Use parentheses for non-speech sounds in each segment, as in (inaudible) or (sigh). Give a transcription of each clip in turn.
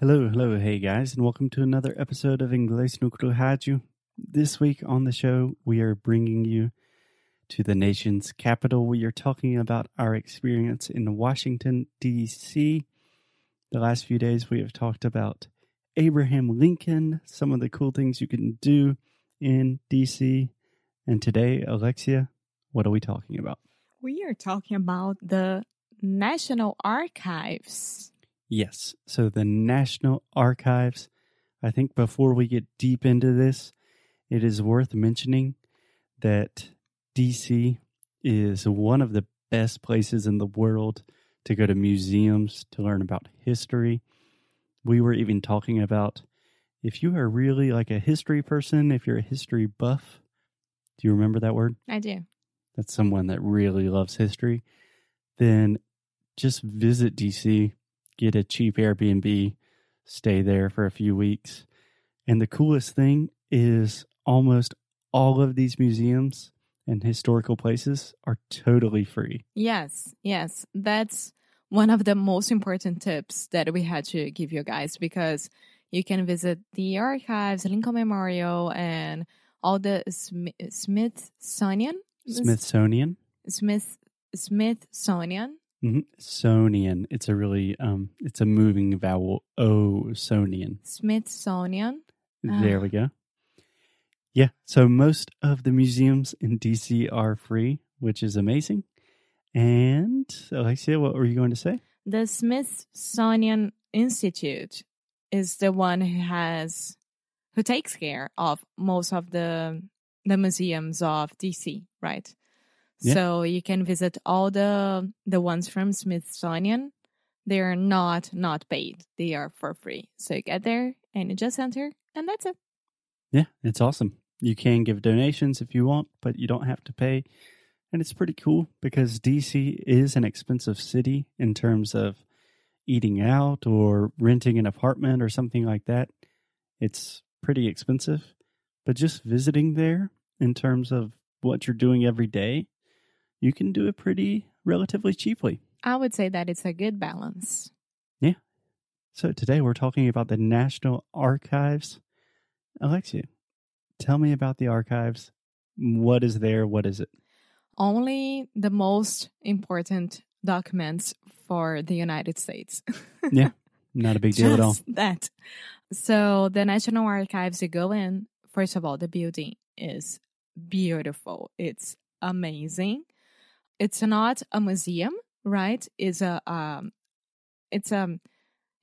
Hello, hello, hey guys, and welcome to another episode of Inglês no Rádio. This week on the show, we are bringing you to the nation's capital. We are talking about our experience in Washington, D.C. The last few days, we have talked about Abraham Lincoln, some of the cool things you can do in D.C. And today, Alexia, what are we talking about? We are talking about the National Archives. Yes. So the National Archives. I think before we get deep into this, it is worth mentioning that DC is one of the best places in the world to go to museums to learn about history. We were even talking about if you are really like a history person, if you're a history buff, do you remember that word? I do. That's someone that really loves history. Then just visit DC get a cheap Airbnb, stay there for a few weeks. And the coolest thing is almost all of these museums and historical places are totally free. Yes, yes. That's one of the most important tips that we had to give you guys because you can visit the archives, Lincoln Memorial, and all the Smithsonian. Smithsonian. Smith Smithsonian Mm-hmm. Sonian. It's a really um. It's a moving vowel. O Sonian. Smithsonian. There we go. Yeah. So most of the museums in DC are free, which is amazing. And Alexia, what were you going to say? The Smithsonian Institute is the one who has who takes care of most of the the museums of DC, right? Yeah. So you can visit all the the ones from Smithsonian. They are not not paid. They are for free. So you get there and you just enter and that's it. Yeah, it's awesome. You can give donations if you want, but you don't have to pay. And it's pretty cool because DC is an expensive city in terms of eating out or renting an apartment or something like that. It's pretty expensive. But just visiting there in terms of what you're doing every day you can do it pretty relatively cheaply. I would say that it's a good balance. Yeah. So today we're talking about the National Archives. Alexia, tell me about the archives. What is there? What is it? Only the most important documents for the United States. (laughs) yeah, not a big deal at all. That. So the National Archives, you go in. First of all, the building is beautiful. It's amazing it's not a museum, right? It's a um, it's a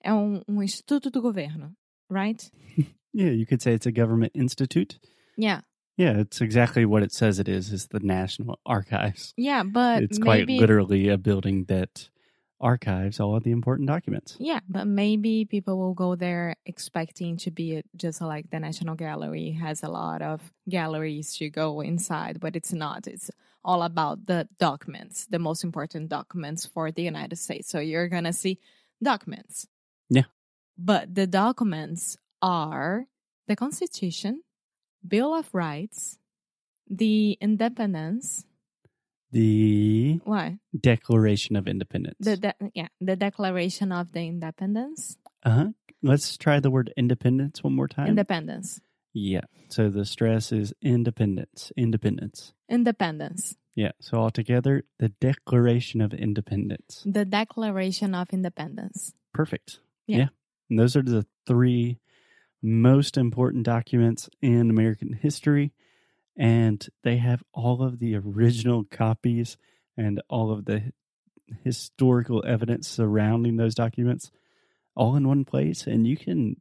é um, um instituto do governo, right? (laughs) yeah, you could say it's a government institute. Yeah. Yeah, it's exactly what it says it is. Is the National Archives. Yeah, but it's maybe, quite literally a building that archives all of the important documents. Yeah, but maybe people will go there expecting to be just like the National Gallery has a lot of galleries to go inside, but it's not. It's all about the documents, the most important documents for the United States. So you're going to see documents. Yeah. But the documents are the Constitution, Bill of Rights, the Independence, the what Declaration of Independence. The de- yeah, the Declaration of the Independence. Uh huh. Let's try the word independence one more time. Independence. Yeah. So the stress is independence. Independence. Independence. Yeah. So altogether, the Declaration of Independence. The Declaration of Independence. Perfect. Yeah. yeah. And those are the three most important documents in American history. And they have all of the original copies and all of the historical evidence surrounding those documents all in one place. And you can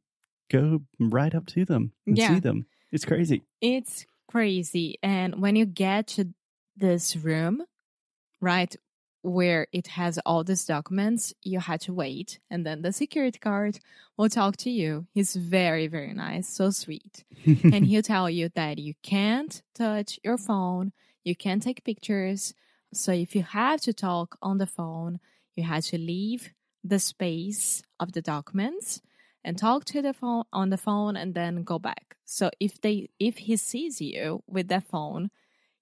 go right up to them and yeah. see them. It's crazy. It's crazy. And when you get to this room, right, where it has all these documents, you had to wait. And then the security guard will talk to you. He's very, very nice, so sweet. (laughs) and he'll tell you that you can't touch your phone, you can't take pictures. So if you have to talk on the phone, you have to leave the space of the documents and talk to the phone on the phone and then go back. So if they if he sees you with the phone,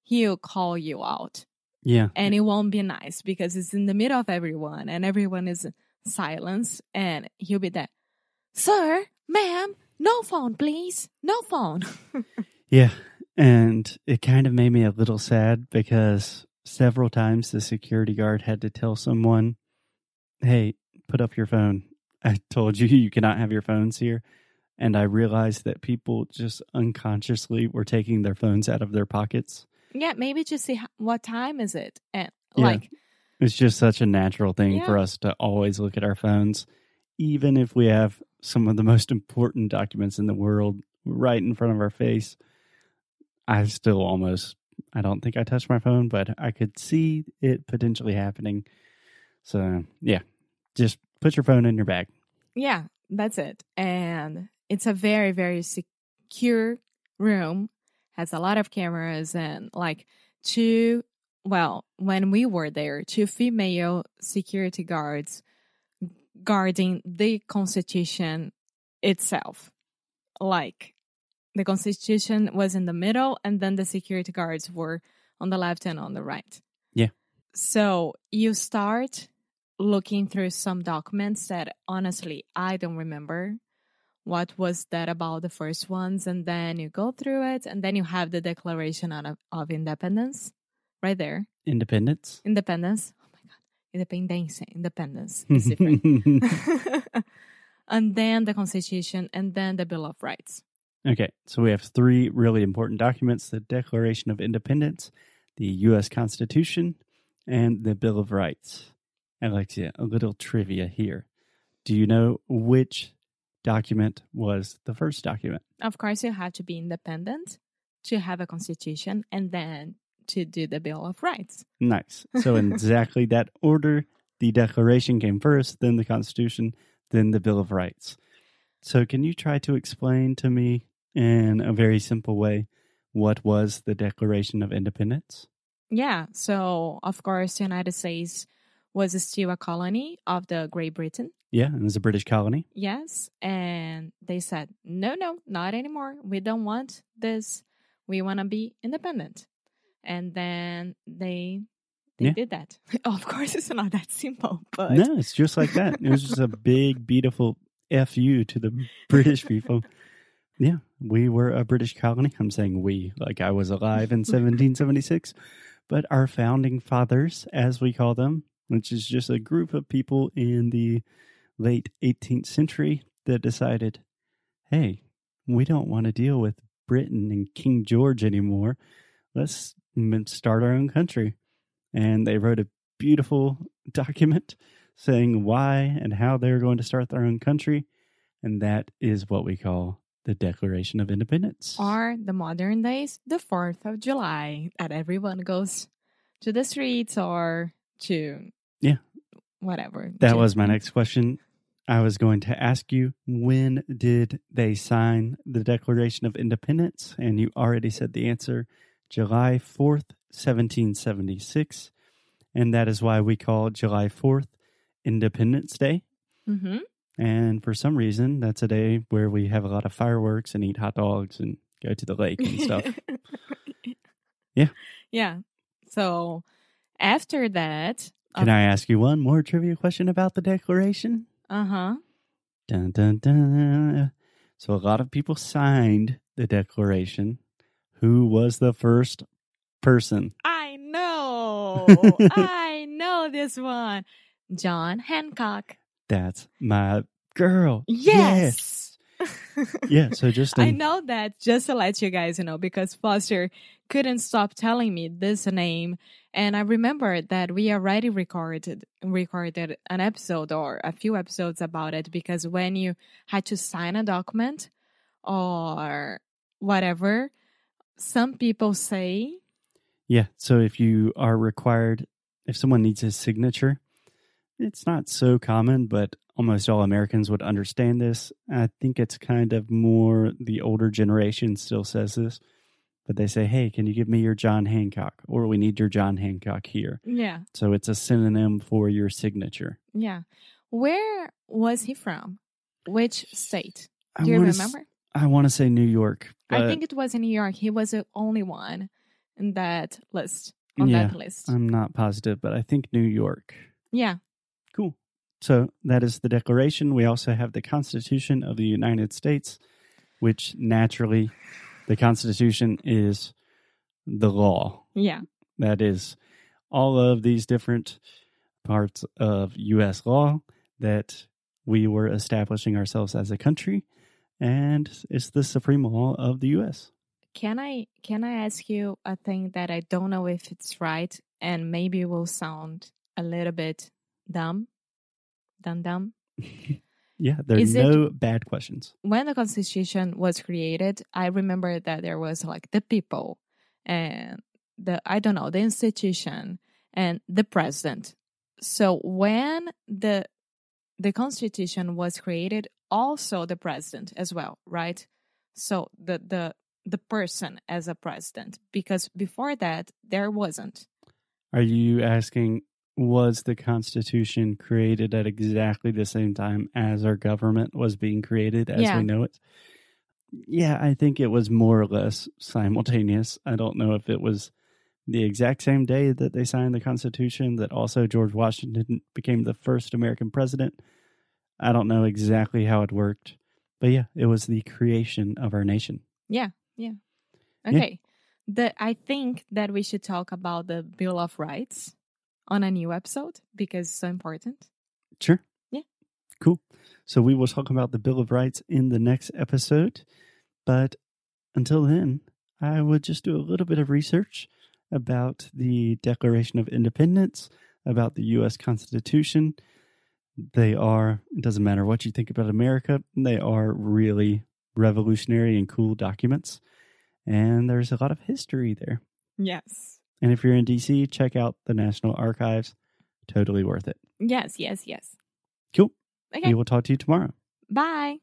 he'll call you out. Yeah. And it won't be nice because it's in the middle of everyone and everyone is silence and he'll be there. Sir, ma'am, no phone, please. No phone. (laughs) Yeah. And it kind of made me a little sad because several times the security guard had to tell someone, hey, put up your phone. I told you (laughs) you cannot have your phones here. And I realized that people just unconsciously were taking their phones out of their pockets. Yeah, maybe just see how, what time is it and Yeah. like It's just such a natural thing for us to always look at our phones, even if we have some of the most important documents in the world right in front of our face. I still almost, I don't think I touched my phone, but I could see it potentially happening. So, yeah, just put your phone in your bag. Yeah, that's it. And it's a very, very secure room, has a lot of cameras and like two, well, when we were there, two female security guards guarding the Constitution itself. Like the Constitution was in the middle and then the security guards were on the left and on the right. Yeah. So you start looking through some documents that honestly I don't remember what was that about the first ones and then you go through it and then you have the declaration of, of independence right there Independence. independence oh my god independência independence is different (laughs) (laughs) and then the constitution and then the bill of rights Okay, so we have three really important documents the Declaration of Independence, the U.S. Constitution, and the Bill of Rights. Alexia, a little trivia here. Do you know which document was the first document? of course you have to be independent to have a constitution and then to do the bill of rights Nice. (laughs) So, in exactly that order, the Declaration came first, then the Constitution, then the Bill of Rights. So, can you try to explain to me in a very simple way what was the Declaration of Independence? Yeah. So, of course, the United States was still a colony of the Great Britain. Yeah, it was a British colony. Yes. And they said, no, no, not anymore. We don't want this. We want to be independent. And then they they Yeah. did that. (laughs) of course, it's not that simple, but No, it's just like that. It was just a big, beautiful fu to the (laughs) British people. Yeah, we were a British colony. I'm saying we, like I was alive in (laughs) 1776. But our founding fathers, as we call them, which is just a group of people in the late 18th century that decided, hey, we don't want to deal with Britain and King George anymore. Let's start our own country. And they wrote a beautiful (laughs) document saying why and how they're going to start their own country. And that is what we call the Declaration of Independence. or the modern days, the 4th of July, that everyone goes to the streets or to Yeah. whatever. that to- was my next question. I was going to ask you when did they sign the Declaration of Independence? And you already said the answer July 4th, 1776. And that is why we call July 4th Independence Day. Mhm. And for some reason, that's a day where we have a lot of fireworks and eat hot dogs and go to the lake and stuff. (laughs) Yeah. Yeah. So after that, Can I ask you one more trivia question about the Declaration? uh huh. Dun, dun, dun. So a lot of people signed the Declaration. Who was the first person? I know. (laughs) I know this one. John Hancock. That's my girl. Yes. Yeah. So just (laughs) I know that just to let you guys know because Foster couldn't stop telling me this name and I remember that we already recorded recorded an episode or a few episodes about it because when you had to sign a document or whatever some people say Yeah. So if you are required, if someone needs a signature, it's not so common, but almost all Americans would understand this. I think it's kind of more the older generation still says this, but they say, hey, can you give me your John Hancock? Or we need your John Hancock here. yeah So it's a synonym for your signature. yeah where was he from which state I do you wanna remember I want to say New York. I think it was in New York. He was the only one in that list. On Yeah, that list. I'm not positive, but I think New York. yeah. Cool. So that is the Declaration. We also have the Constitution of the United States, which naturally, the Constitution is the law. Yeah. That is all of these different parts of U.S. law that we were establishing ourselves as a country, and it's the supreme law of the U.S. Can I can I ask you a thing that I don't know if it's right and maybe will sound a little bit dumb? Dumb dumb. (laughs) Yeah, there are Is it- no bad questions. When the constitution was created, I remember that there was like the people and the I don't know, the institution and the president. So when the the constitution was created, also the president as well, right? So the the the person as a president because before that there wasn't. Are you asking, was the Constitution created at exactly the same time as our government was being created as Yeah. we know it? Yeah, I think it was more or less simultaneous. I don't know if it was the exact same day that they signed the Constitution, that also George Washington became the first American president. I don't know exactly how it worked. But yeah, it was the creation of our nation. Yeah, yeah. Okay. Yeah. The I think that we should talk about the Bill of Rights on a new episode because it's so important. Sure. Yeah. Cool. So we will talk about the Bill of Rights in the next episode. But until then, I would just do a little bit of research about the Declaration of Independence, about the U.S. Constitution. They are, it doesn't matter what you think about America, they are really revolutionary and cool documents. And there's a lot of history there. Yes. And if you're in DC, check out the National Archives. Totally worth it. Yes, yes, yes. Cool. Okay. We will talk to you tomorrow. Bye.